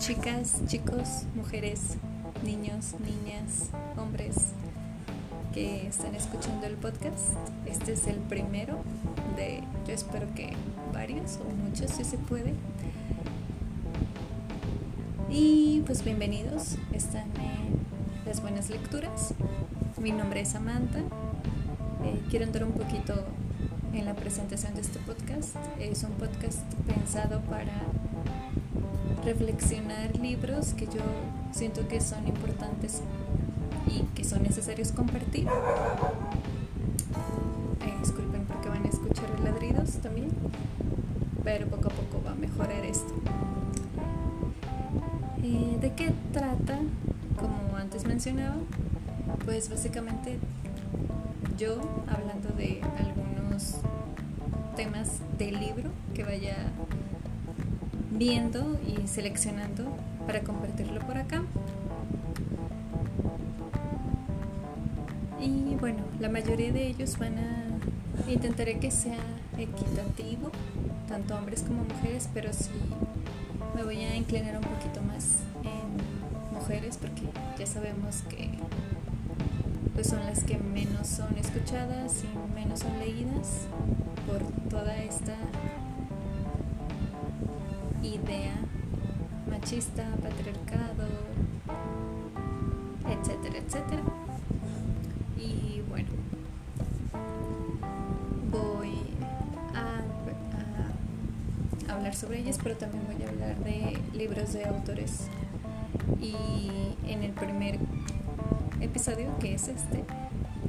chicas, chicos, mujeres, niños, niñas, hombres que están escuchando el podcast. Este es el primero de, yo espero que varios o muchos si se puede. Y pues bienvenidos, están las buenas lecturas. Mi nombre es Samantha. Eh, quiero andar un poquito en la presentación de este podcast. Es un podcast pensado para reflexionar libros que yo siento que son importantes y que son necesarios compartir. Eh, disculpen porque van a escuchar ladridos también, pero poco a poco va a mejorar esto. Eh, ¿De qué trata? Como antes mencionaba, pues básicamente yo hablando de algunos temas del libro que viendo y seleccionando para compartirlo por acá. Y bueno, la mayoría de ellos van a intentaré que sea equitativo, tanto hombres como mujeres, pero sí me voy a inclinar un poquito más en mujeres porque ya sabemos que pues son las que menos son escuchadas y menos son leídas por toda esta idea machista, patriarcado, etcétera, etcétera. Y bueno, voy a, hablar sobre ellas, pero también voy a hablar de libros de autores. Y en el primer episodio, que es este,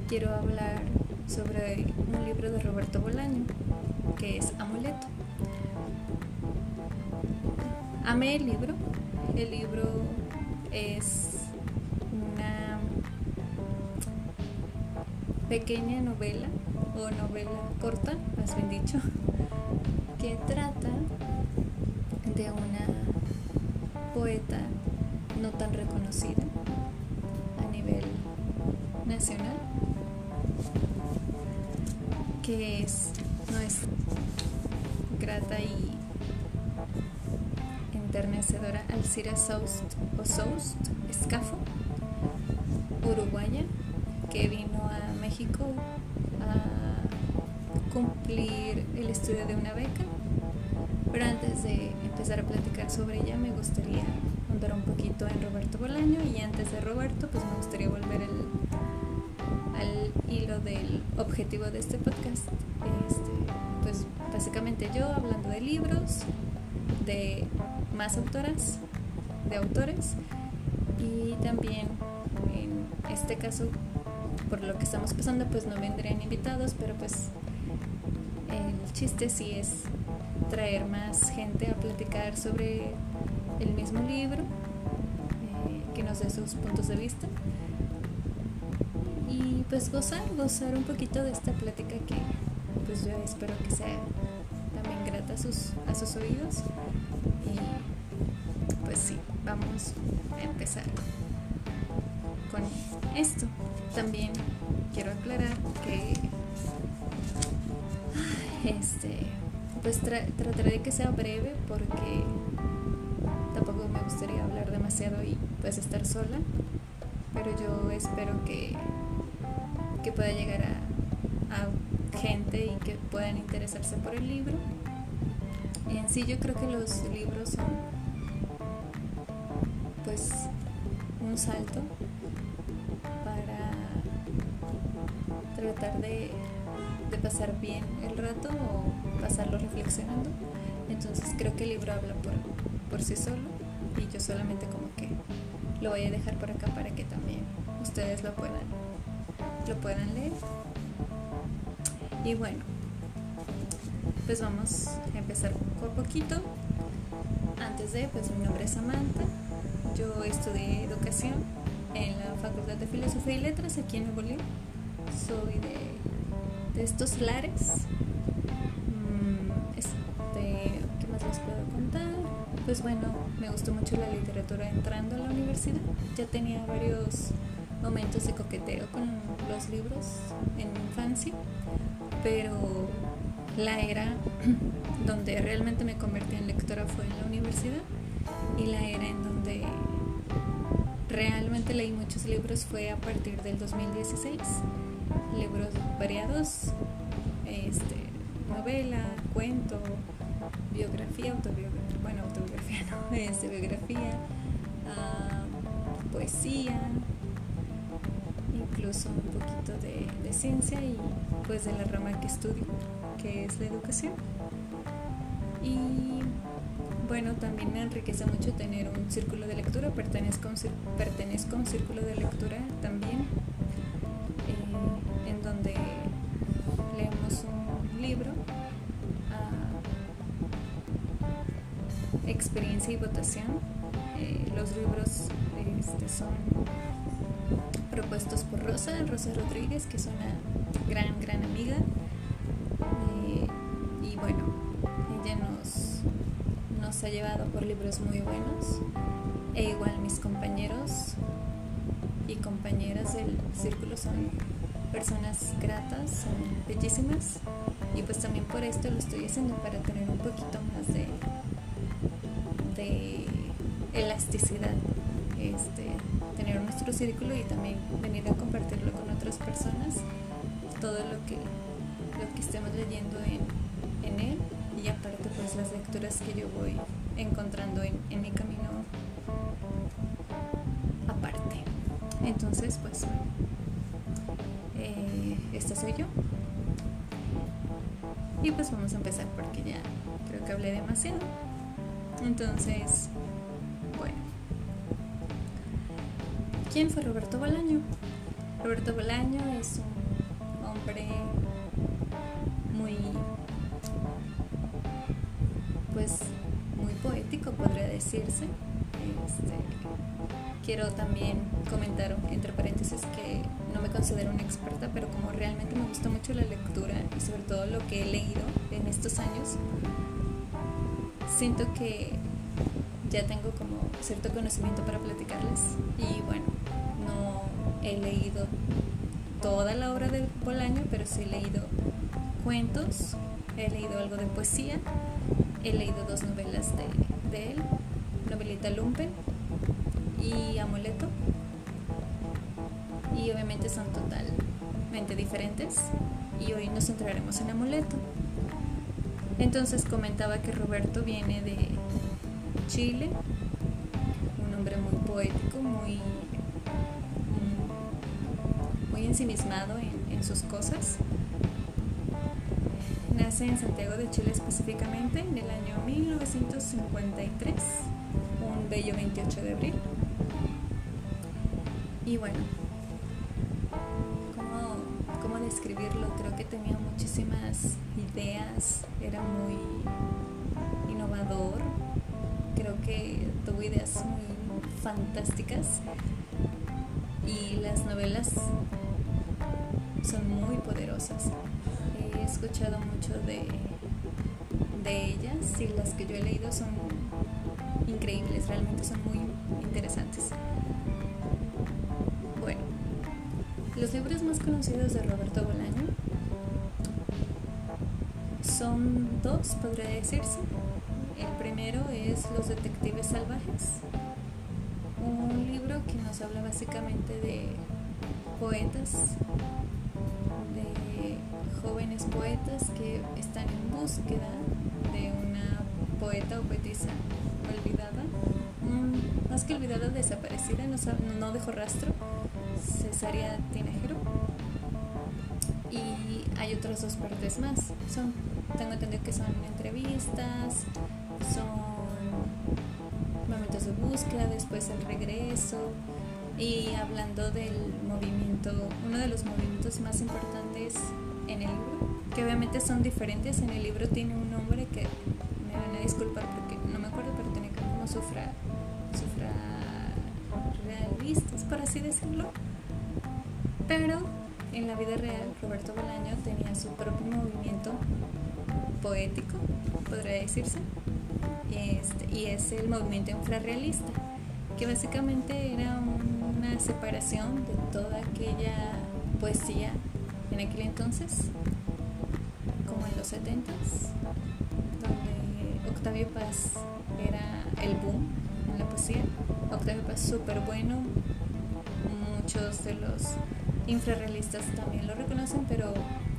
quiero hablar sobre un libro de Roberto Bolaño, que es Amuleto. Amé el libro. El libro es una pequeña novela o novela corta, más bien dicho, que trata de una poeta no tan reconocida a nivel nacional, que es, Alcira Soust o Soust Escafo, uruguaya, que vino a México a cumplir el estudio de una beca. Pero antes de empezar a platicar sobre ella, me gustaría andar un poquito en Roberto Bolaño y antes de Roberto, pues me gustaría volver al hilo del objetivo de este podcast. Este, pues básicamente yo hablando de libros, de más autoras, de autores y también en este caso por lo que estamos pasando pues no vendrían invitados pero pues el chiste sí es traer más gente a platicar sobre el mismo libro eh, que nos dé sus puntos de vista. Y pues gozar, gozar un poquito de esta plática que pues yo espero que sea también grata a sus, a sus oídos vamos a empezar con esto. También quiero aclarar que este pues trataré de que sea breve porque tampoco me gustaría hablar demasiado y pues estar sola, pero yo espero que, que pueda llegar a, a gente y que puedan interesarse por el libro. En sí yo creo que los libros son un salto para tratar de, pasar bien el rato o pasarlo reflexionando. Entonces creo que el libro habla por, por sí solo y yo solamente como que lo voy a dejar por acá para que también ustedes lo puedan, lo puedan leer. Y bueno, pues vamos a empezar a poquito. Antes de, pues mi nombre es Samantha, yo estudié educación en la Facultad de Filosofía y Letras aquí en Nuevo León. Soy de, estos lares. Mm, este, ¿Qué más les puedo contar? Pues bueno, me gustó mucho la literatura entrando a la universidad. Ya tenía varios momentos de coqueteo con los libros en infancia, pero la era donde realmente me convertí en lectora fue en la universidad y la era en donde realmente leí muchos libros fue a partir del 2016. Libros variados, este, novela, cuento, biografía, autobiografía, bueno, autobiografía no, este, biografía, ah, poesía, incluso un poquito de, ciencia y pues de la rama que estudio, que es la educación. Bueno, también me enriquece mucho tener un círculo de lectura, pertenezco a un, pertenezco a un círculo de lectura también, eh, en donde leemos un libro, experiencia y votación. Eh, los libros este, son propuestos por Rosa, Rosa Rodríguez, que es una gran, gran amiga. Eh, y bueno, ella nos ha llevado por libros muy buenos e igual mis compañeros y compañeras del círculo son personas gratas, son bellísimas y pues también por esto lo estoy haciendo para tener un poquito más de, de elasticidad, este, tener nuestro círculo y también venir a compartirlo con otras personas, todo lo que, lo que estemos leyendo en, en él las lecturas que yo voy encontrando en, mi camino aparte. Entonces pues eh, esta soy yo. Y pues vamos a empezar porque ya creo que hablé demasiado. Entonces, bueno. ¿Quién fue Roberto Bolaño? Roberto Bolaño es un hombre decirse. Este, quiero también comentar entre paréntesis que no me considero una experta, pero como realmente me gusta mucho la lectura y sobre todo lo que he leído en estos años, siento que ya tengo como cierto conocimiento para platicarles y bueno, no he leído toda la obra de Bolaño, pero sí he leído cuentos, he leído algo de poesía He leído dos novelas de, él, Novelita Lumpen y Amuleto. Y obviamente son totalmente diferentes. Y hoy nos centraremos en Amuleto. Entonces comentaba que Roberto viene de Chile, un hombre muy poético, muy, muy ensimismado en sus cosas nace en Santiago de Chile específicamente en el año 1953, un bello 28 de abril. Y bueno, ¿cómo, describirlo? Creo que tenía muchísimas ideas, era muy innovador, creo que tuvo ideas muy fantásticas y las novelas son muy poderosas escuchado mucho de, de ellas y las que yo he leído son increíbles, realmente son muy interesantes. Bueno, los libros más conocidos de Roberto Bolaño son dos, podría decirse. El primero es Los Detectives Salvajes, un libro que nos habla básicamente de poetas jóvenes poetas que están en búsqueda de una poeta o poetisa olvidada, mm, más que olvidada, desaparecida, no, no dejó rastro, Cesaria Tinajero. Y hay otras dos partes más. Son, tengo entendido que son entrevistas, son momentos de búsqueda, después el regreso. Y hablando del movimiento, uno de los movimientos más importantes en el libro, que obviamente son diferentes. En el libro tiene un nombre que me van a disculpar porque sufra, sufra realistas, por así decirlo. Pero en la vida real, Roberto Bolaño tenía su propio movimiento poético, podría decirse, este, y es el movimiento infrarrealista, que básicamente era una separación de toda aquella poesía en aquel entonces, como en los 70 donde Octavio Paz el boom la poesía. Octavio Paz súper bueno. Muchos de los infrarrealistas también lo reconocen, pero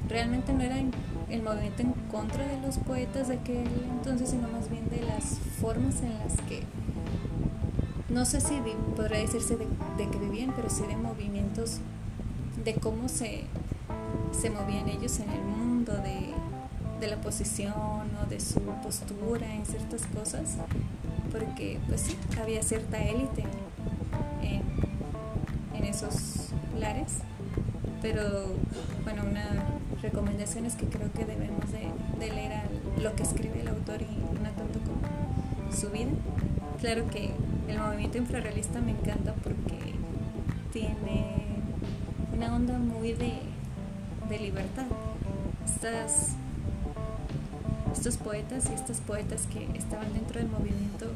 realmente no era el movimiento en contra de los poetas de aquel entonces, sino más bien de las formas en las que, no sé si podría decirse de, que vivían, pero sí de movimientos, de cómo se, se movían ellos en el mundo, de, de la posición o de su postura en ciertas cosas, porque pues sí, había cierta élite en, en esos lares, pero bueno, una recomendación es que creo que debemos de, leer lo que escribe el autor y no tanto como su vida. Claro que el movimiento infrarrealista me encanta porque tiene una onda muy de, de libertad. Estas estos poetas y estas poetas que estaban dentro del movimiento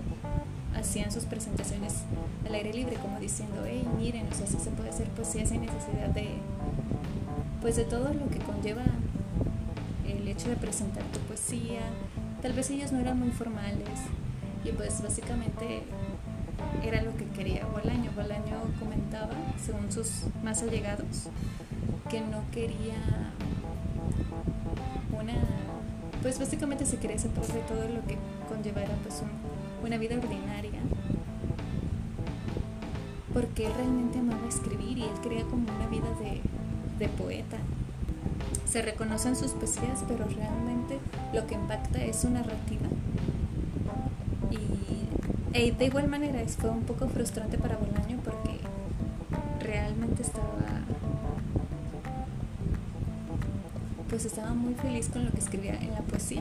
hacían sus presentaciones al aire libre, como diciendo, hey, miren, o sea, se puede hacer poesía sin necesidad de, pues de todo lo que conlleva el hecho de presentar tu poesía. Tal vez ellos no eran muy formales y pues básicamente era lo que quería Bolaño. Bolaño comentaba, según sus más allegados, que no quería pues básicamente se quería separar de todo lo que conllevara pues una vida ordinaria. Porque él realmente amaba escribir y él quería como una vida de, poeta. Se reconocen sus poesías pero realmente lo que impacta es su narrativa. Y e de igual manera fue un poco frustrante para pues estaba muy feliz con lo que escribía en la poesía,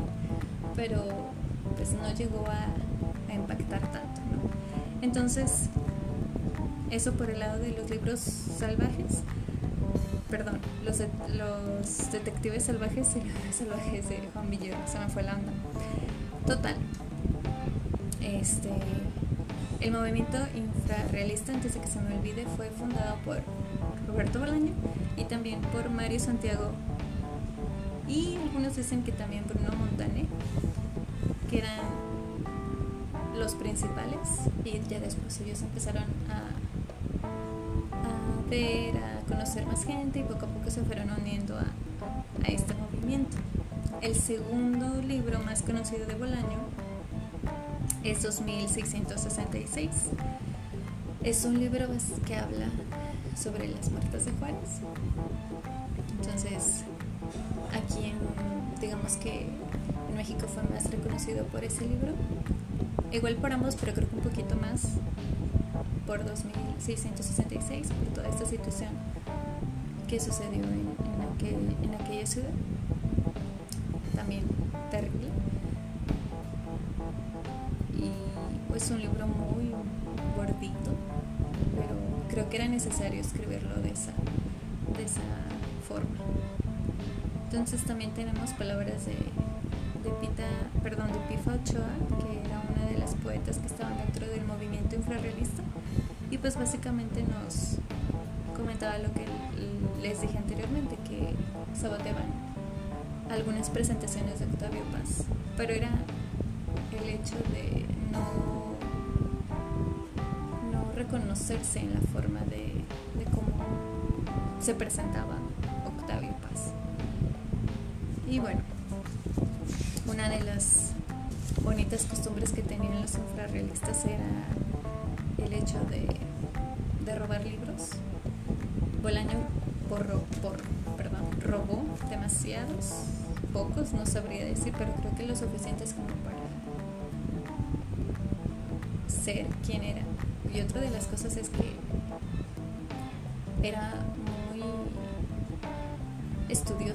pero pues no llegó a, impactar tanto. Entonces, eso por el lado de los libros salvajes, perdón, los, detectives salvajes y los salvajes de Juan Villero, se me fue la onda. Total. Este, el movimiento infrarrealista, antes de que se me olvide, fue fundado por Roberto Bolaño y también por Mario Santiago y algunos dicen que también Bruno Montane, que eran los principales y ya después ellos empezaron a, a ver, a conocer más gente y poco a poco se fueron uniendo a, a este movimiento. El segundo libro más conocido de Bolaño es 2666. Es un libro que habla sobre las muertas de Juárez. Entonces, que en México fue más reconocido por ese libro. Igual por ambos, pero creo que un poquito más por 2666, por toda esta situación que sucedió en, en, aquella ciudad. También terrible. Y pues un libro muy gordito, pero creo que era necesario escribirlo de esa, de esa forma. Entonces también tenemos palabras de, de Pita, perdón, de Pifa Ochoa, que era una de las poetas que estaban dentro del movimiento infrarrealista. Y pues básicamente nos comentaba lo que les dije anteriormente, que saboteaban algunas presentaciones de Octavio Paz. Pero era el hecho de no, no reconocerse en la forma de, cómo se presentaba. Y bueno, una de las bonitas costumbres que tenían los infrarrealistas era el hecho de, robar libros. Bolaño por, por, perdón, robó demasiados, pocos, no sabría decir, pero creo que lo suficientes como para ser quien era. Y otra de las cosas es que era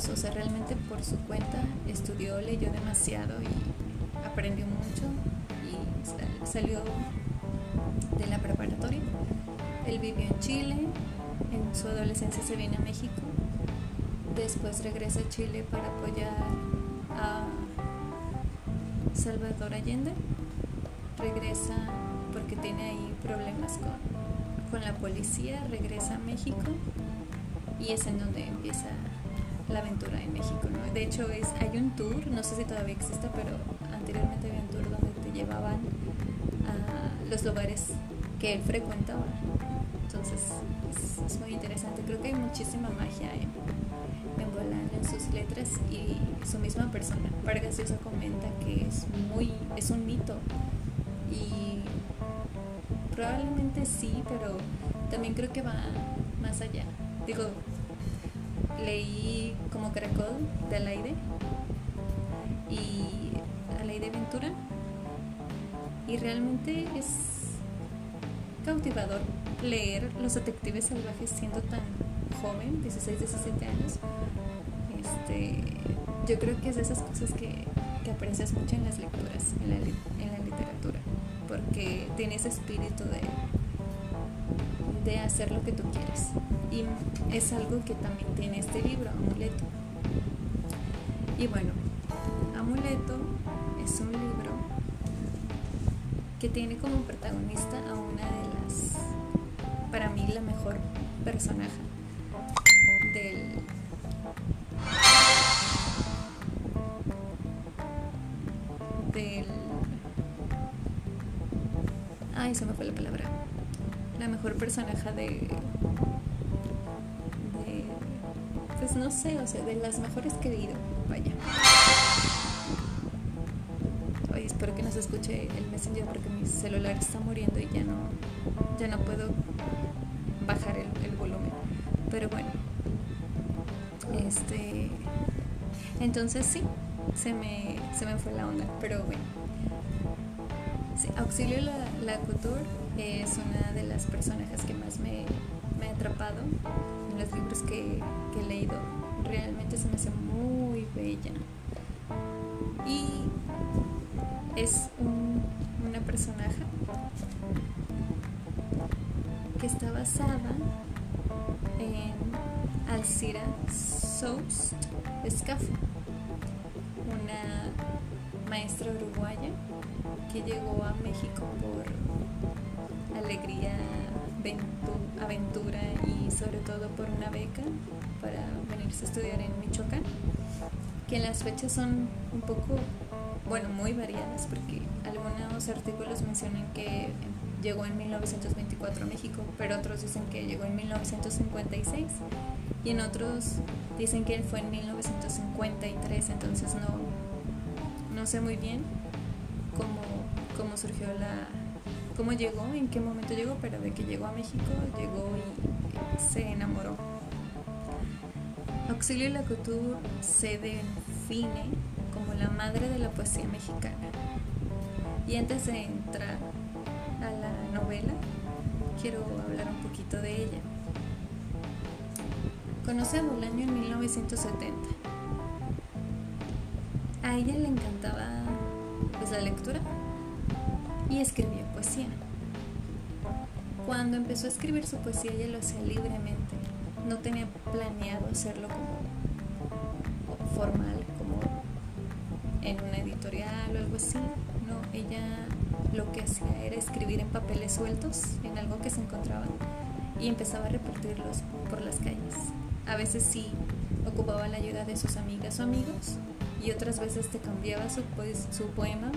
o sea, realmente por su cuenta estudió, leyó demasiado y aprendió mucho y salió de la preparatoria. Él vivió en Chile, en su adolescencia se viene a México, después regresa a Chile para apoyar a Salvador Allende, regresa porque tiene ahí problemas con, con la policía, regresa a México y es en donde empieza la aventura en México, ¿no? De hecho, es, hay un tour, no sé si todavía existe, pero anteriormente había un tour donde te llevaban a los lugares que él frecuentaba. Entonces, es, muy interesante. Creo que hay muchísima magia en, en Bolaño, en sus letras y su misma persona. Vargas Llosa comenta que es muy, es un mito y probablemente sí, pero también creo que va más allá. Digo, leí como caracol de Alaide y Alaide Ventura y realmente es cautivador leer Los Detectives Salvajes siendo tan joven, 16, 17 años. Este, yo creo que es de esas cosas que, que aprecias mucho en las lecturas, en la, en la literatura, porque tiene ese espíritu de hacer lo que tú quieres. Y es algo que también tiene este libro, Amuleto. Y bueno, Amuleto es un libro que tiene como protagonista a una de las, para mí, la mejor personaje del... del... Ay, se me fue la palabra la mejor personaje de, de pues no sé, o sea, de las mejores que he leído, vaya. Oye, espero que no se escuche el Messenger porque mi celular está muriendo y ya no, ya no puedo bajar el, el volumen. Pero bueno, este, entonces sí, se me, se me fue la onda, pero bueno. Sí, Auxilio la, la Couture es una de las personajes que más me, ha atrapado en los libros que, he leído. Realmente se me hace muy bella. Y es una personaje que está basada en Alcira Soust Escafo, una maestra uruguaya que llegó a México por alegría, aventura y sobre todo por una beca para venirse a estudiar en Michoacán, que las fechas son un poco, bueno, muy variadas, porque algunos artículos mencionan que llegó en 1924 a México, pero otros dicen que llegó en 1956 y en otros dicen que él fue en 1953, entonces no, no sé muy bien cómo, cómo surgió la, cómo llegó, en qué momento llegó, pero de que llegó a México, llegó y se enamoró. Auxilio Lacouture se define como la madre de la poesía mexicana. Y antes de entrar a la novela, quiero hablar un poquito de ella. Conoce a Bolaño en 1970. A ella le encantaba pues, la lectura y escribía poesía. Cuando empezó a escribir su poesía ella lo hacía libremente, no tenía planeado hacerlo como formal, como en una editorial o algo así. No, ella lo que hacía era escribir en papeles sueltos, en algo que se encontraba, y empezaba a repartirlos por las calles. A veces sí ocupaba la ayuda de sus amigas o amigos, y otras veces te cambiaba su, su poema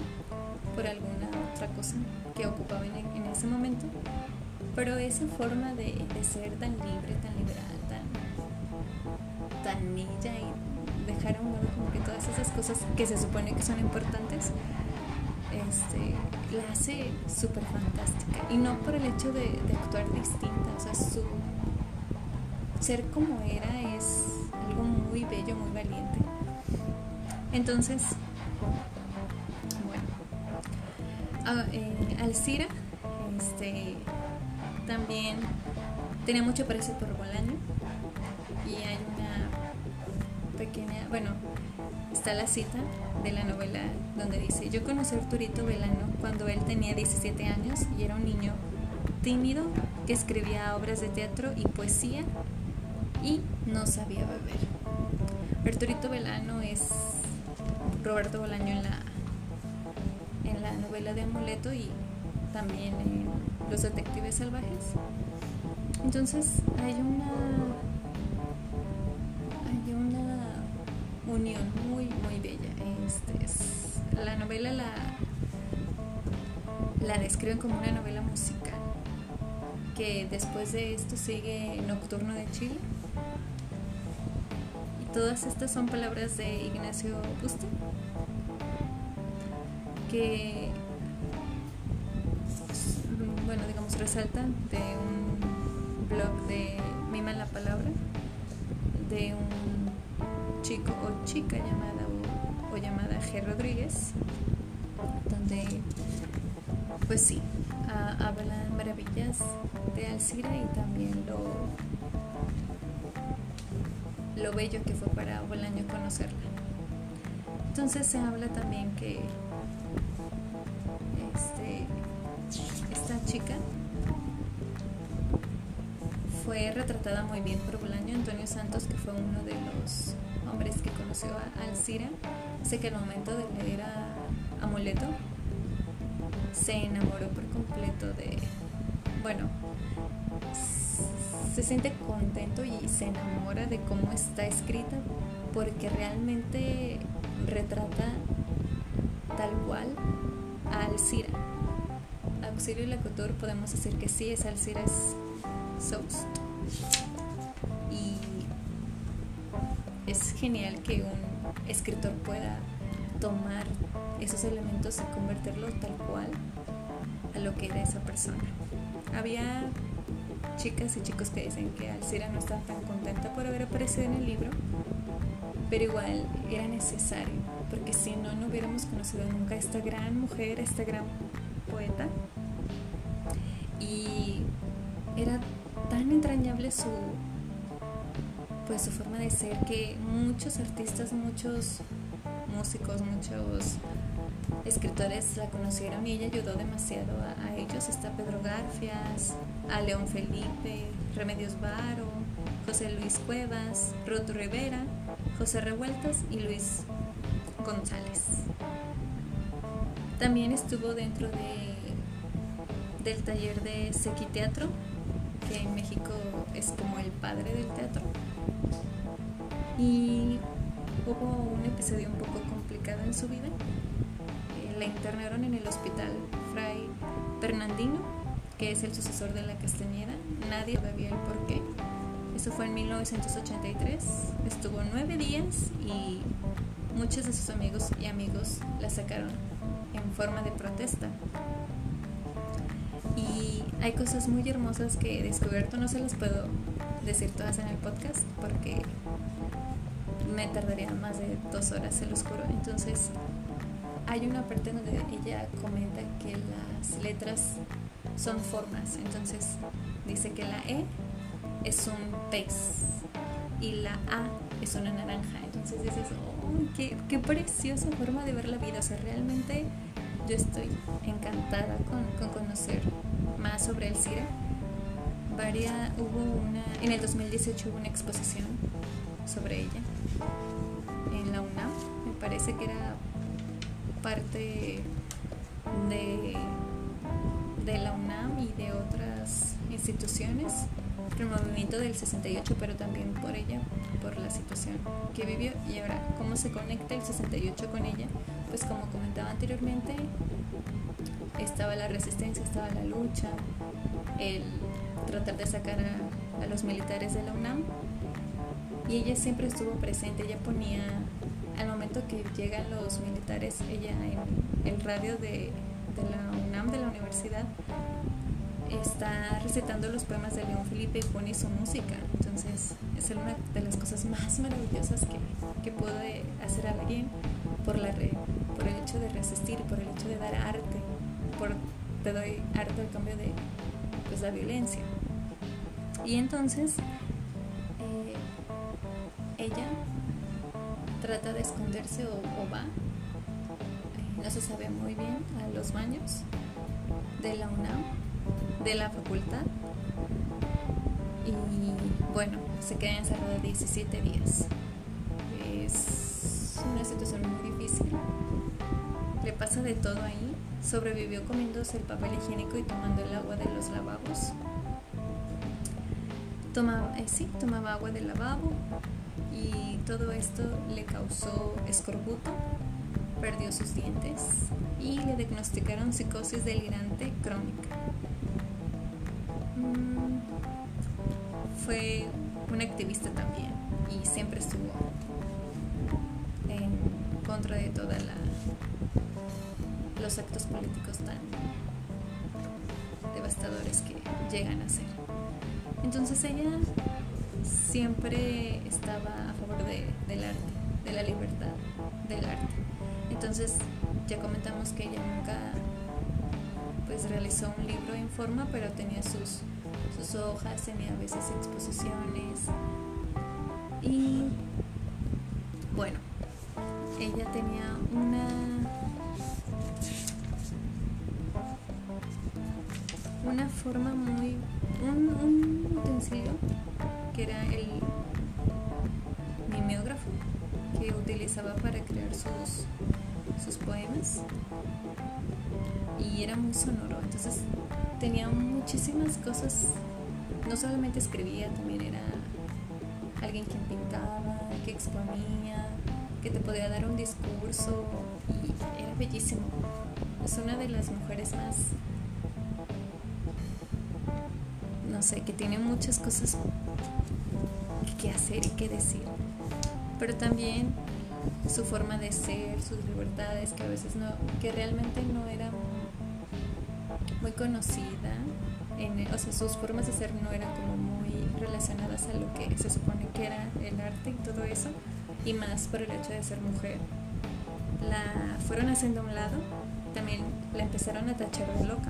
por alguna otra cosa que ocupaba en, en ese momento. Pero esa forma de, ser tan libre, tan liberal, tan, tan niña y dejar a un lado como que todas esas cosas que se supone que son importantes, este, la hace súper fantástica. Y no por el hecho de, de, actuar distinta, o sea, su ser como era es algo muy bello, muy valiente. Entonces, bueno, ah, eh, Alcira este, también tenía mucho parecido por Bolaño y hay una pequeña, bueno, está la cita de la novela donde dice, yo conocí a Arturito Velano cuando él tenía 17 años y era un niño tímido que escribía obras de teatro y poesía y no sabía beber. Arturito Velano es Roberto Bolaño en la, en la novela de Amuleto y también en Los Detectives Salvajes. Entonces hay una hay una unión muy, muy bella. Este es, la novela la, la describen como una novela musical, que después de esto sigue Nocturno de Chile. Y todas estas son palabras de Ignacio Busto, que, resaltan de un blog de Mima la Palabra, de un chico o chica llamada o, llamada G. Rodríguez, donde pues sí, hablan maravillas de Alcira y también lo, lo bello que fue para Bolaño conocerla. Entonces se habla también que este, esta chica fue retratada muy bien por Bolaño Antonio Santos, que fue uno de los hombres que conoció a Alcira. Sé que al momento de leer a Amuleto, se enamoró por completo de, bueno, se siente contento y se enamora de cómo está escrita porque realmente retrata tal cual a Alcira. Auxilio y Lacotur podemos decir que sí, es Alcira es Y es genial que un escritor pueda tomar esos elementos y convertirlos tal cual a lo que era esa persona. Había chicas y chicos que dicen que Alcira no estaba tan contenta por haber aparecido en el libro, pero igual era necesario, porque si no, no hubiéramos conocido nunca a esta gran mujer, a esta gran su pues su forma de ser que muchos artistas, muchos músicos, muchos escritores la conocieron y ella ayudó demasiado a, ellos. Está Pedro Garfias, a León Felipe, Remedios Varo, José Luis Cuevas, Roto Rivera, José Revueltas y Luis González. También estuvo dentro de, del taller de Teatro, que en México es como el padre del teatro. Y hubo un episodio un poco complicado en su vida la internaron en el hospital Fray Fernandino, que es el sucesor de la Castañeda. Nadie sabía el por qué. Eso fue en 1983. Estuvo nueve días y muchos de sus amigos y amigos la sacaron en forma de protesta. Hay cosas muy hermosas que he descubierto, no se las puedo decir todas en el podcast porque me tardaría más de dos horas, se los juro. Entonces, hay una parte donde ella comenta que las letras son formas. Entonces dice que la E es un pez y la A es una naranja. Entonces dices, oh, qué, preciosa forma de ver la vida. O sea, realmente yo estoy encantada con conocer más sobre el CIRA. Varia, hubo una, en el 2018 hubo una exposición sobre ella en la UNAM. Me parece que era parte de, de la UNAM y de otras instituciones el movimiento del 68, pero también por ella, por la situación que vivió. Y ahora, ¿cómo se conecta el 68 con ella? Pues como comentaba anteriormente, estaba la resistencia, estaba la lucha, el tratar de sacar a, los militares de la UNAM. Y ella siempre estuvo presente, ella ponía al momento que llegan los militares, ella en el radio de, la UNAM, de la universidad, está recetando los poemas de León Felipe y pone su música. Entonces, es una de las cosas más maravillosas que, que puede hacer alguien por, la por el hecho de resistir, por el hecho de dar arte, por te doy arte al cambio de pues, la violencia. Y entonces, eh, ella trata de esconderse o, va, eh, no se sabe muy bien, a los baños de la UNAM, de la facultad. Y bueno, se queda encerrada 17 días. Es una situación muy difícil. Le pasa de todo ahí. Sobrevivió comiéndose el papel higiénico y tomando el agua de los lavabos. Tomaba, eh, sí, tomaba agua del lavabo, y todo esto le causó escorbuto, perdió sus dientes y le diagnosticaron psicosis delirante crónica. Mm, fue un activista también y siempre estuvo en contra de todos actos políticos tan devastadores que llegan a ser. Entonces ella siempre estaba a favor del arte, de la libertad del arte. Entonces ya comentamos que ella nunca pues realizó un libro en forma, pero tenía sus, sus hojas, tenía a veces exposiciones. Y bueno, ella tenía una forma muy un, utensilio que era el mimeógrafo que utilizaba para crear sus, sus poemas. Y era muy sonoro, entonces tenía muchísimas cosas, no solamente escribía, también era alguien que pintaba, que exponía, que te podía dar un discurso y era bellísimo. Es una de las mujeres más, sé, que tiene muchas cosas que hacer y que decir. Pero también su forma de ser, sus libertades, que a veces no, que realmente no era muy conocida, en, o sea, sus formas de ser no eran como muy relacionadas a lo que se supone que era el arte y todo eso, y más por el hecho de ser mujer. La fueron haciendo a un lado, también la empezaron a tachar de loca.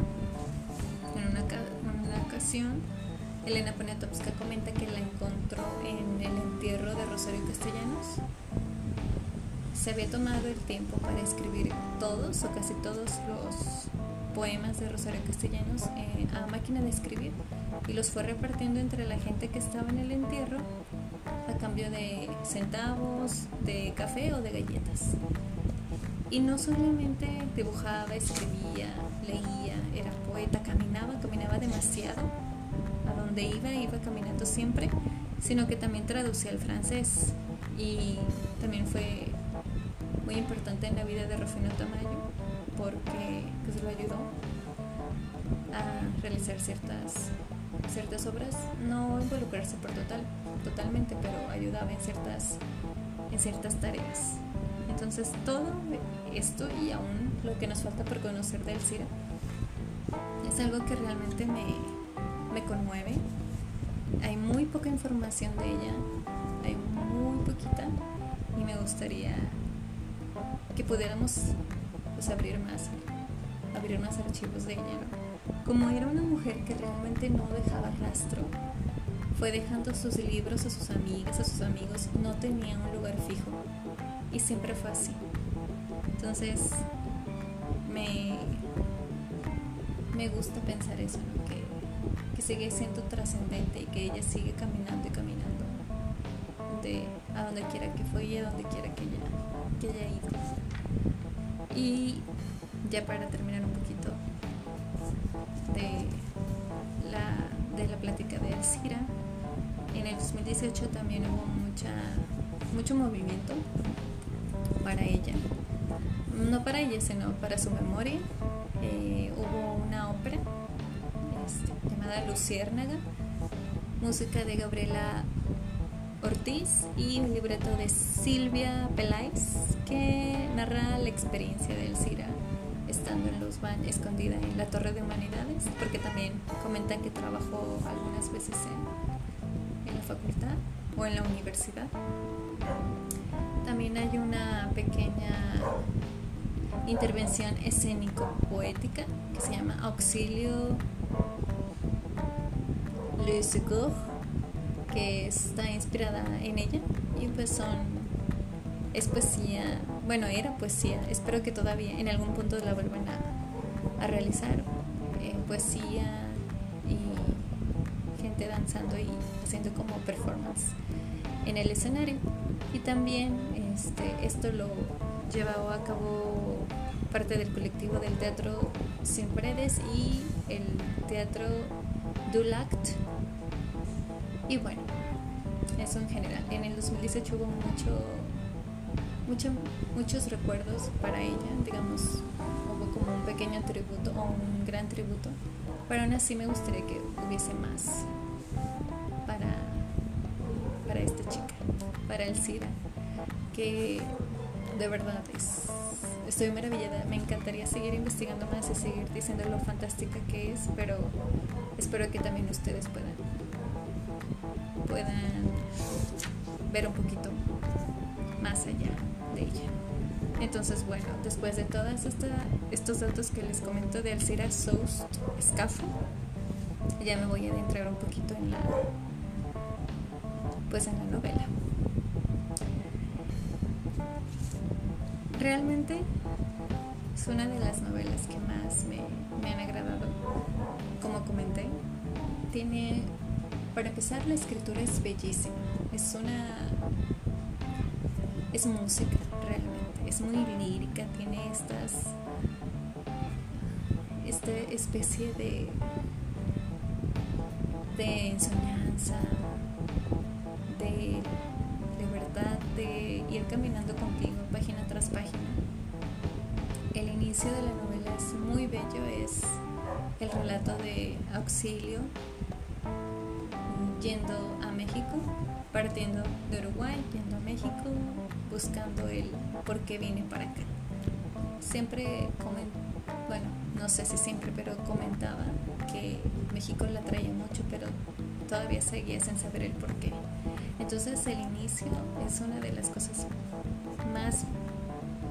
En una, en una ocasión, Elena Poniatowska comenta que la encontró en el entierro de Rosario Castellanos. Se había tomado el tiempo para escribir todos o casi todos los poemas de Rosario Castellanos eh, a máquina de escribir y los fue repartiendo entre la gente que estaba en el entierro a cambio de centavos, de café o de galletas. Y no solamente dibujaba, escribía, leía, era poeta, caminaba, caminaba demasiado donde iba, iba caminando siempre, sino que también traducía al francés y también fue muy importante en la vida de Rufino Tamayo porque pues, lo ayudó a realizar ciertas, ciertas obras, no involucrarse por total, totalmente, pero ayudaba en ciertas, en ciertas tareas. Entonces todo esto y aún lo que nos falta por conocer del CIRA es algo que realmente me, me conmueve. Hay muy poca información de ella, hay muy poquita y me gustaría que pudiéramos pues, abrir más, abrir más archivos de ella. Como era una mujer que realmente no dejaba rastro, fue dejando sus libros a sus amigas, a sus amigos, no tenía un lugar fijo y siempre fue así. Entonces me, me gusta pensar eso, ¿no? que que sigue siendo trascendente y que ella sigue caminando y caminando de, a donde quiera que fue y a donde quiera que ella, que haya ido. Y ya para terminar un poquito de la, de la plática de Alcira, en el 2018 también hubo mucha, mucho movimiento para ella. No para ella, sino para su memoria. Eh, hubo una ópera llamada Luciérnaga, música de Gabriela Ortiz y un libreto de Silvia Peláez que narra la experiencia de Elcira estando en los baños, escondida en la Torre de Humanidades, porque también comentan que trabajó algunas veces en, en la facultad o en la universidad. También hay una pequeña intervención escénico-poética que se llama Auxilio Secours, que está inspirada en ella y pues son es poesía, bueno, era poesía, espero que todavía en algún punto la vuelvan a, realizar, eh, poesía y gente danzando y haciendo como performance en el escenario. Y también este, esto lo llevó a cabo parte del colectivo del Teatro Sin Paredes y el Teatro Dulact. Y bueno, eso en general. En el 2018 hubo mucho, mucho, muchos recuerdos para ella, digamos, hubo como un pequeño tributo o un gran tributo, pero aún así me gustaría que hubiese más para, para esta chica, para Elcira, que de verdad es, estoy maravillada, me encantaría seguir investigando más y seguir diciendo lo fantástica que es, pero espero que también ustedes puedan ver un poquito más allá de ella. Entonces, bueno, después de todos estos datos que les comento de Alcira Soust Scafo, ya me voy a adentrar un poquito en la pues en la novela. Realmente es una de las novelas que más me han agradado. Comenté, tiene para empezar, la escritura es bellísima. Es una. Es música, realmente. Es muy lírica. Tiene estas. Esta especie de. de enseñanza. De, de verdad, de ir caminando contigo página tras página. El inicio de la novela es muy bello. Es el relato de auxilio yendo a México, partiendo de Uruguay, yendo a México, buscando el por qué vine para acá. Siempre, bueno, no sé si siempre, pero comentaba que México la traía mucho, pero todavía seguía sin saber el por qué. Entonces el inicio es una de las cosas más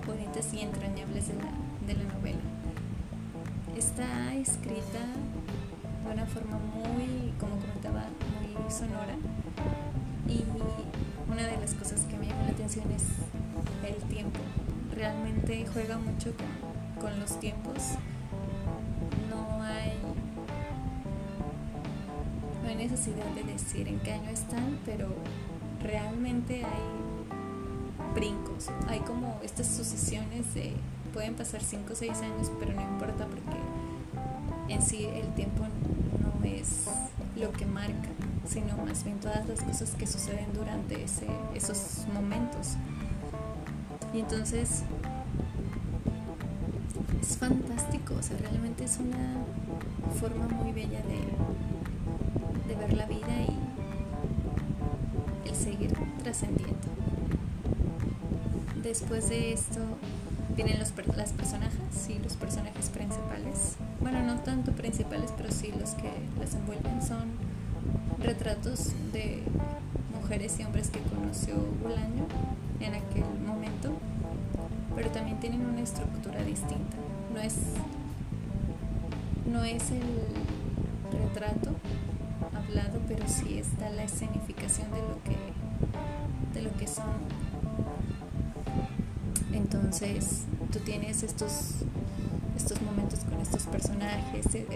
bonitas y entrañables de la, de la novela. Está escrita de una forma muy, como comentaba, sonora. Y una de las cosas que me llama la atención es el tiempo. Realmente juega mucho con, los tiempos. No hay, no hay necesidad de decir en qué año están, pero realmente hay brincos. Hay como estas sucesiones de pueden pasar 5 o 6 años, pero no importa porque en sí el tiempo no es lo que marca sino más bien todas las cosas que suceden durante ese, esos momentos. Y entonces es fantástico, o sea, realmente es una forma muy bella de, de ver la vida y el seguir trascendiendo. Después de esto vienen los, las personajes, sí, los personajes principales. Bueno, no tanto principales, pero sí los que las envuelven son retratos de mujeres y hombres que conoció Bolaño en aquel momento, pero también tienen una estructura distinta. No es, no es el retrato hablado, pero sí está la escenificación de lo que, de lo que son. Entonces, tú tienes estos, estos momentos con estos personajes, este,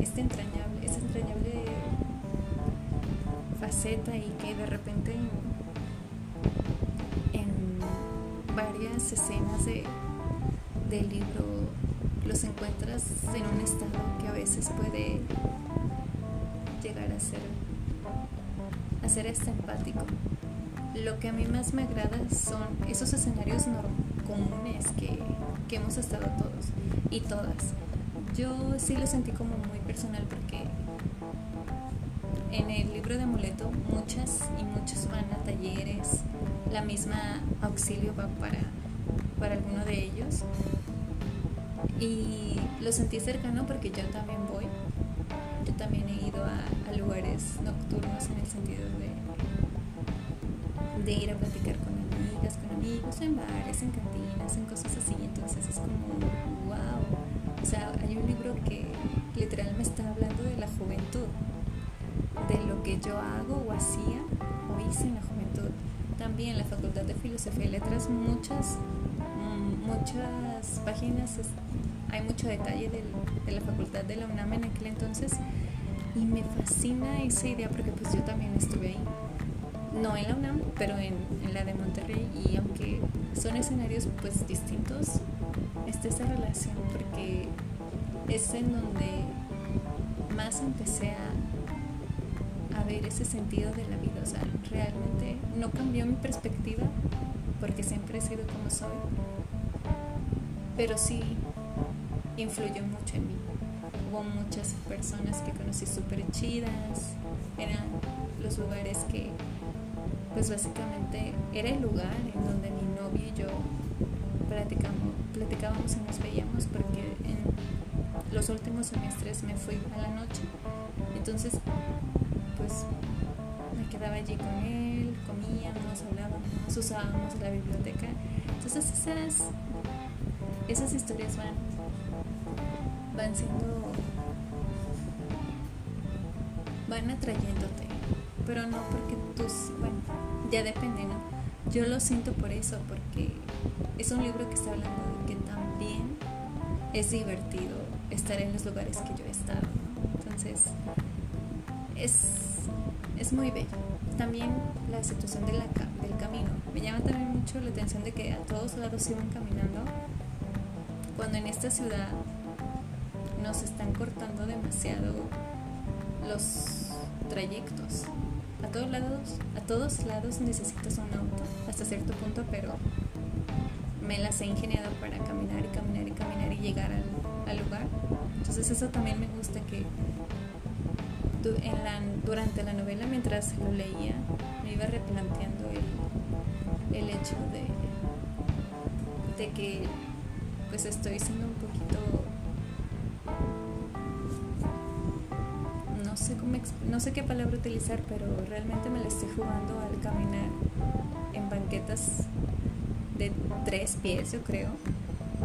este entrañable, es entrañable faceta y que de repente en, varias escenas de, del libro los encuentras en un estado que a veces puede llegar a ser, a ser hasta empático. Lo que a mí más me agrada son esos escenarios que hemos estado todos y todas. Yo sí lo sentí como muy personal porque en el libro de amuleto muchas y muchos van a talleres, la misma auxilio va para, para alguno de ellos. Y lo sentí cercano porque yo también voy. Yo también he ido a, lugares nocturnos con amigas, con amigos, en bares, en cantinas, en cosas así. Entonces es como, wow. O sea, hay un libro que literal me está hablando de la juventud de lo que yo hago o hacía o hice en la juventud. También la Facultad de Filosofía y Letras muchas, mm, muchas páginas, hay mucho detalle de la Facultad de la UNAM en aquel entonces y me fascina esa idea porque pues yo también estuve ahí. No en la UNAM, pero en, la de Monterrey y aunque son escenarios pues distintos, está esa relación porque es en donde más empecé a a ver ese sentido de la vida. O sea, realmente no cambió mi perspectiva porque siempre he sido como soy, pero sí influyó mucho en mí. Hubo muchas personas que conocí súper chidas, eran los lugares que, pues básicamente era el lugar en donde mi novio y yo platicamos, platicábamos y nos veíamos porque en los últimos semestres me fui a la noche. Entonces, pues me quedaba allí con él, comíamos, hablábamos, usábamos la biblioteca. Entonces esas, esas historias van, van siendo, van atrayéndote, pero no porque tus, bueno, ya depende, ¿no? Yo lo siento por eso, porque es un libro que está hablando de que también es divertido estar en los lugares que yo he estado. Entonces, es, es muy bello. También la situación del camino. Me llama también mucho la atención de que a todos lados iban caminando, cuando en esta ciudad nos están cortando demasiado los trayectos. A todos lados, a todos lados necesitas un auto hasta cierto punto, pero me las he ingeniado para caminar y caminar y caminar y llegar al, lugar. Entonces eso también me gusta que durante la novela, mientras lo leía, me iba replanteando el, el hecho de, de que pues estoy siendo un poquito no sé qué palabra utilizar pero realmente me la estoy jugando al caminar en banquetas de tres pies yo creo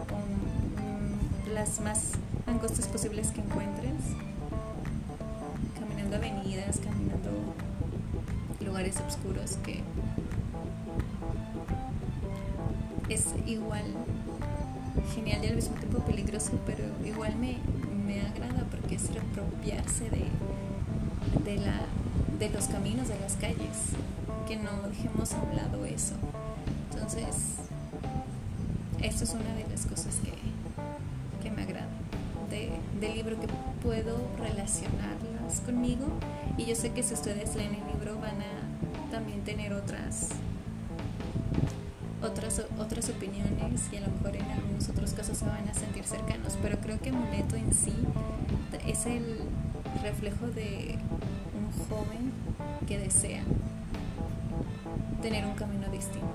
con las más angostas posibles que encuentres. Avenidas, caminando lugares oscuros que es igual genial y al mismo tiempo peligroso, pero igual me, me agrada porque es reapropiarse de, de, la, de los caminos, de las calles, que no dejemos a un lado eso. Entonces, esto es una de las cosas que, que me agrada de, del libro que puedo relacionarlas conmigo y yo sé que si ustedes leen el libro van a también tener otras otras otras opiniones y a lo mejor en algunos otros casos se van a sentir cercanos pero creo que Muleto en sí es el reflejo de joven que desea tener un camino distinto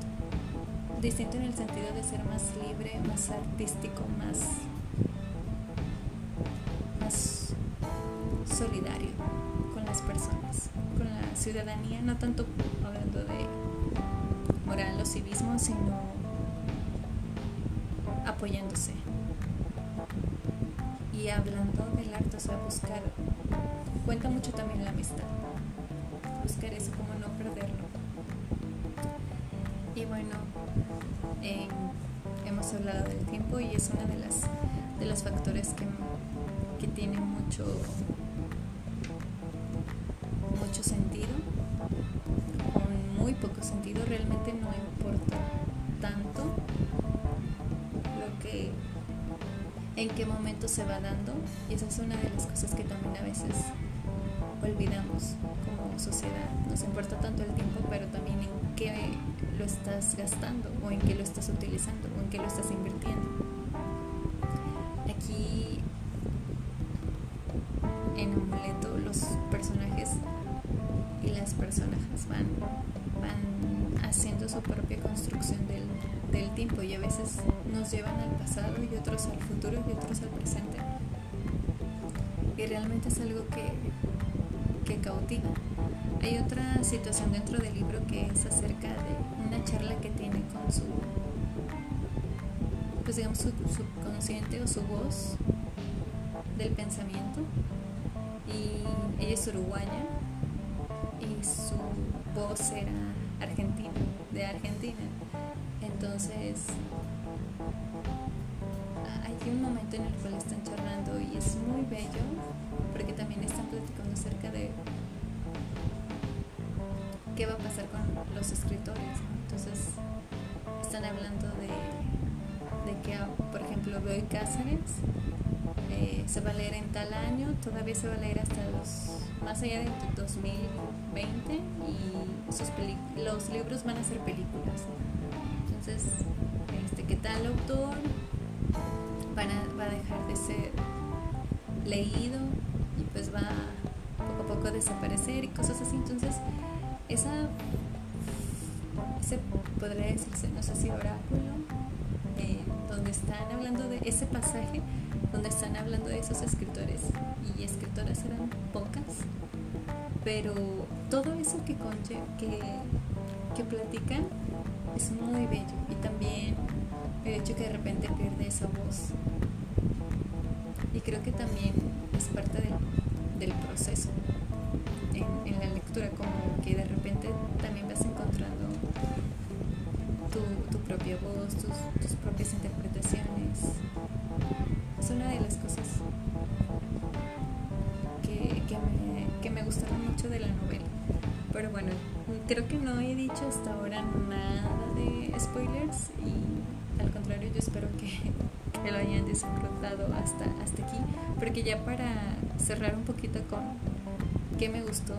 distinto en el sentido de ser más libre más artístico más solidario con las personas, con la ciudadanía, no tanto hablando de moral o civismo, sino apoyándose. Y hablando del arte, o sea, buscar, también la amistad, buscar eso, como no perderlo. Y bueno, hemos hablado del tiempo y es uno de, las, de los factores que, que tiene mucho mucho sentido, con muy poco sentido, realmente no importa tanto lo que en qué momento se va dando. Y esa es una de las cosas que también a veces olvidamos como sociedad. Nos importa tanto el tiempo, pero también en qué lo estás gastando o en qué lo estás utilizando o en qué lo estás invirtiendo. Aquí en Amuleto los personajes y las personas van, van haciendo su propia construcción del, del tiempo y a veces nos llevan al pasado y otros al futuro y otros al presente. Y realmente es algo que, que cautiva. Hay otra situación dentro del libro que es acerca de una charla que tiene con su, pues digamos, su subconsciente o su voz del pensamiento. Y ella es uruguaya y su voz era argentina, de Argentina. Entonces, hay un momento en el cual están charlando y es muy bello porque también están platicando acerca de qué va a pasar con los escritores. Entonces, están hablando de, de que, por ejemplo, Bioy Cáceres eh, se va a leer en tal año, todavía se va a leer hasta los más allá de 2020 y sus los libros van a ser películas. Entonces, este, ¿qué tal autor? Van a, va a dejar de ser leído y pues va poco a poco a desaparecer y cosas así. Entonces, esa, ese podría decirse, no sé si oráculo, eh, donde están hablando de ese pasaje, donde están hablando de esos escritores y escritoras eran pocas, pero todo eso que, que, que platican es muy bello y también el hecho que de repente pierde esa voz. Y creo que también es parte del, del proceso en, la lectura, como que de repente también vas encontrando tu, tu propia voz, tus, tus propias interpretaciones. Es una de las cosas que, que, me, que me gustaron mucho de la novela. Pero bueno, creo que no he dicho hasta ahora nada de spoilers y al contrario yo espero que, que lo hayan disfrutado hasta, hasta aquí. Porque ya para cerrar un poquito con qué me gustó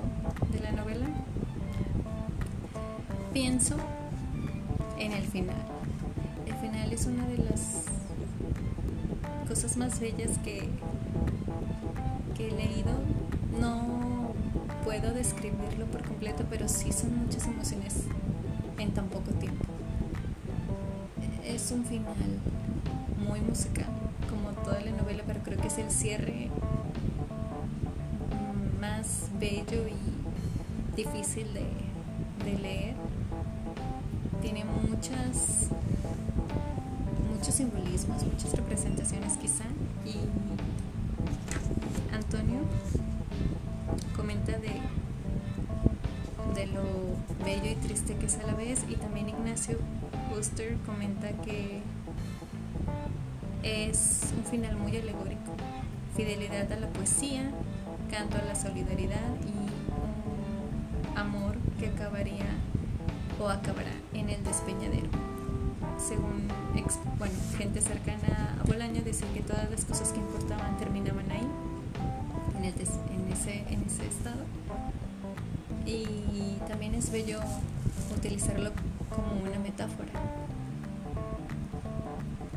de la novela, pienso en el final. El final es una de las cosas más bellas que, que he leído. No puedo describirlo por completo, pero sí son muchas emociones en tan poco tiempo. Es un final muy musical, como toda la novela, pero creo que es el cierre bello y difícil de, leer. Tiene muchas muchos simbolismos, muchas representaciones quizá. Y Antonio comenta de de lo bello y triste que es a la vez. Y también Ignacio Buster comenta que es un final muy alegórico, fidelidad a la poesía, canto a la solidaridad y un amor que acabaría o acabará en el despeñadero. Según bueno, gente cercana a Bolaño decía que todas las cosas que importaban terminaban ahí, en, ese, en ese estado. Y también es bello utilizarlo como una metáfora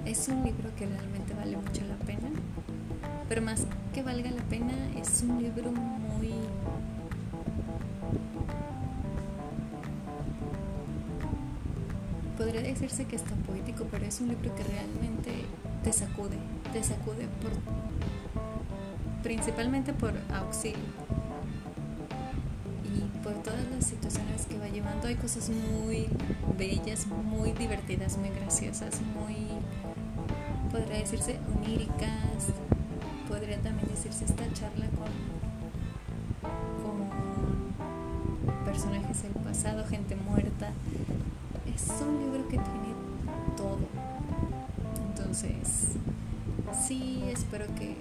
es un libro que realmente vale mucho la pena, pero más que valga la pena, es un libro muy... Podría decirse que está poético, pero es un libro que realmente te sacude, te sacude principalmente por auxilio y por todas las situaciones que va llevando. Hay cosas muy bellas, muy divertidas, muy graciosas, muy podría decirse oníricas, podría también decirse esta charla con, personajes del pasado, gente muerta. Es un libro que tiene todo. Entonces, sí, espero que,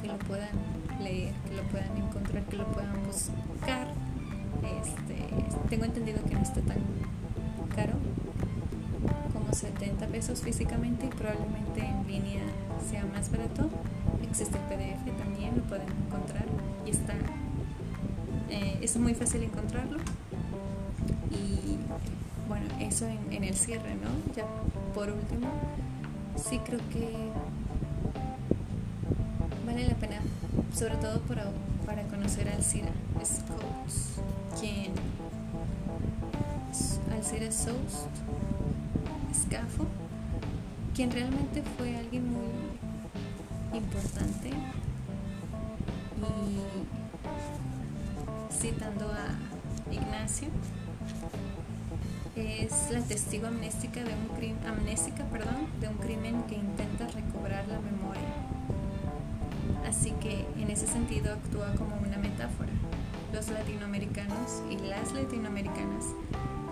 que lo puedan leer, que lo puedan encontrar, que lo puedan buscar. Este, tengo entendido que no está tan caro 70 pesos físicamente y probablemente en línea sea más barato. Existe el PDF también, lo pueden encontrar y está eh, es muy fácil encontrarlo. Y bueno, eso en, el cierre, ¿no? Ya por último, sí creo que vale la pena, sobre todo para, para conocer a Alcira Scouts, quien Alcira Soust Escafo, quien realmente fue alguien muy importante y citando a Ignacio, es la testigo amnéstica de un crimen, amnésica, perdón, de un crimen que intenta recobrar la memoria. Así que en ese sentido actúa como una metáfora. Los latinoamericanos y las latinoamericanas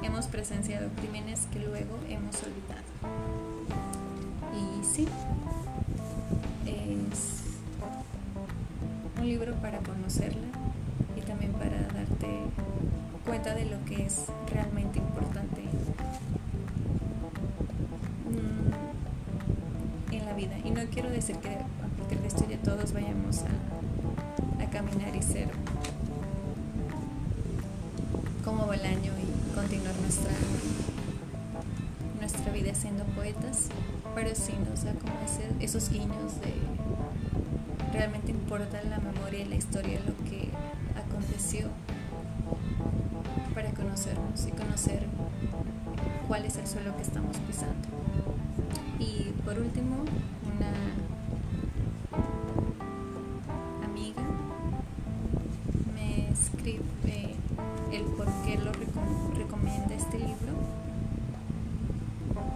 hemos presenciado crímenes que luego hemos olvidado. Y sí, un libro para conocerla y también para darte cuenta de lo que es realmente importante mm, en la vida. Y no quiero decir que a partir de esto ya todos vayamos a, a caminar y ser como Bolaño y continuar nuestra, nuestra vida siendo poetas, pero sí nos da como esos guiños de realmente importa la memoria y la historia, lo que aconteció para conocernos y conocer cuál es el suelo que estamos pisando. Y por último, una amiga me escribe el por qué lo recomienda este libro.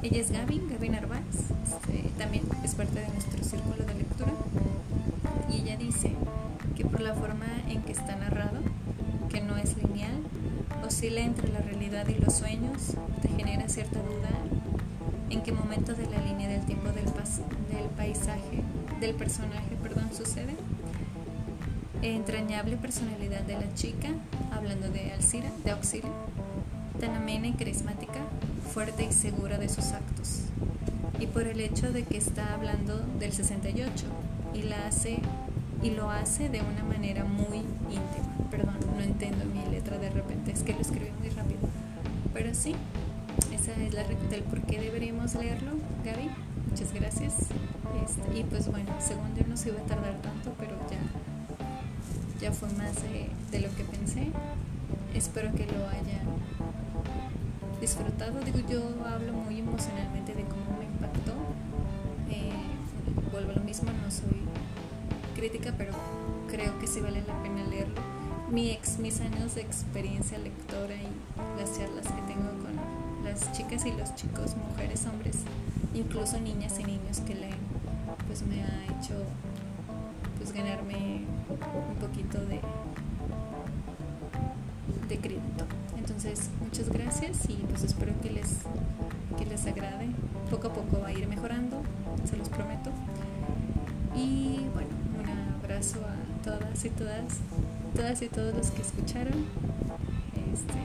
Ella es Gaby, Gaby Narváez, este, también es parte de nuestro de. Que por la forma en que está narrado, que no es lineal, oscila entre la realidad y los sueños, te genera cierta duda en qué momento de la línea del tiempo del, del paisaje, del personaje, perdón, sucede. Entrañable personalidad de la chica, hablando de Alcira, de Auxilio, tan amena y carismática, fuerte y segura de sus actos. Y por el hecho de que está hablando del 68 y la hace y lo hace de una manera muy íntima. Perdón, no entiendo mi letra de repente, es que lo escribí muy rápido. Pero sí, esa es la del por qué deberíamos leerlo, Gaby. Muchas gracias. Este, y pues bueno, según yo no se iba a tardar tanto, pero ya, ya fue más de, lo que pensé. Espero que lo haya disfrutado. Digo, yo hablo muy emocionalmente de cómo crítica, pero creo que sí vale la pena leerlo. Mi ex, mis años de experiencia lectora y las charlas que tengo con las chicas y los chicos, mujeres, hombres, incluso niñas y niños que leen, pues me ha hecho pues ganarme un poquito de de crédito. Entonces, muchas gracias y pues espero que les que les agrade. Poco a poco va a ir mejorando, se los prometo. A todas y todas, todas y todos los que escucharon. Este,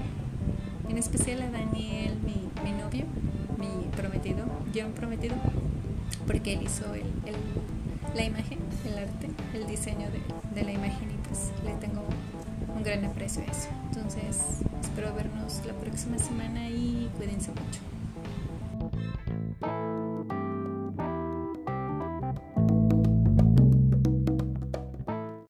en especial a Daniel, mi, novio, mi prometido, yo prometido, porque él hizo el, el, la imagen, el arte, el diseño de, de la imagen y pues le tengo un gran aprecio a eso. Entonces, espero vernos la próxima semana y cuídense mucho.